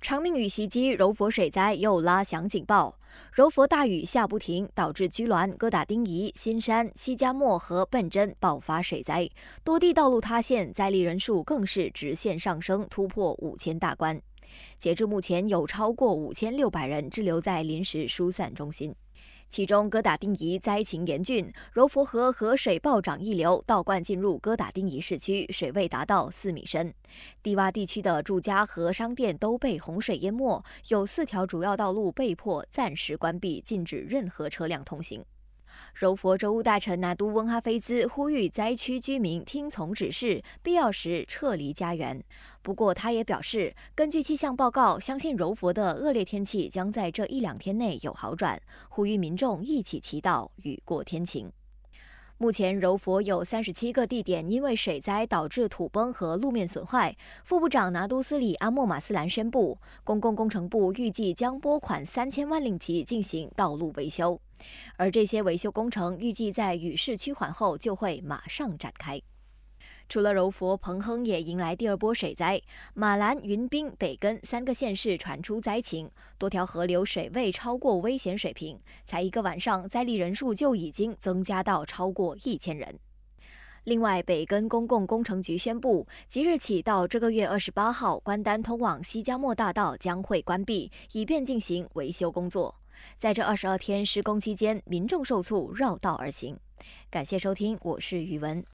长命雨袭击柔佛水灾又拉响警报，柔佛大雨下不停，导致居銮、哥打丁仪、新山、西加莫和笨真爆发水灾，多地道路塌陷，灾例人数更是直线上升，突破五千大关。截至目前，有超过五千六百人滞留在临时疏散中心。其中，哥打丁仪灾情严峻，柔佛河河水暴涨溢流，倒灌进入哥打丁仪市区，水位达到四米深。低洼地区的住家和商店都被洪水淹没，有四条主要道路被迫暂时关闭，禁止任何车辆通行。柔佛州务大臣拿督翁哈菲兹呼吁灾区居民听从指示，必要时撤离家园。不过，他也表示，根据气象报告，相信柔佛的恶劣天气将在这一两天内有好转，呼吁民众一起祈祷雨过天晴。目前柔佛有三十七个地点因为水灾导致土崩和路面损坏。副部长拿督斯里阿莫马斯兰宣布，公共工程部预计将拨款三千万令吉进行道路维修，而这些维修工程预计在雨势趋缓后就会马上展开。除了柔佛、彭亨也迎来第二波水灾，马兰、云滨、北根三个县市传出灾情，多条河流水位超过危险水平，才一个晚上，灾力人数就已经增加到超过一千人。另外，北根公共工程局宣布，即日起到这个月二十八号，关丹通往西加莫大道将会关闭，以便进行维修工作。在这二十二天施工期间，民众受促绕道而行。感谢收听，我是宇文。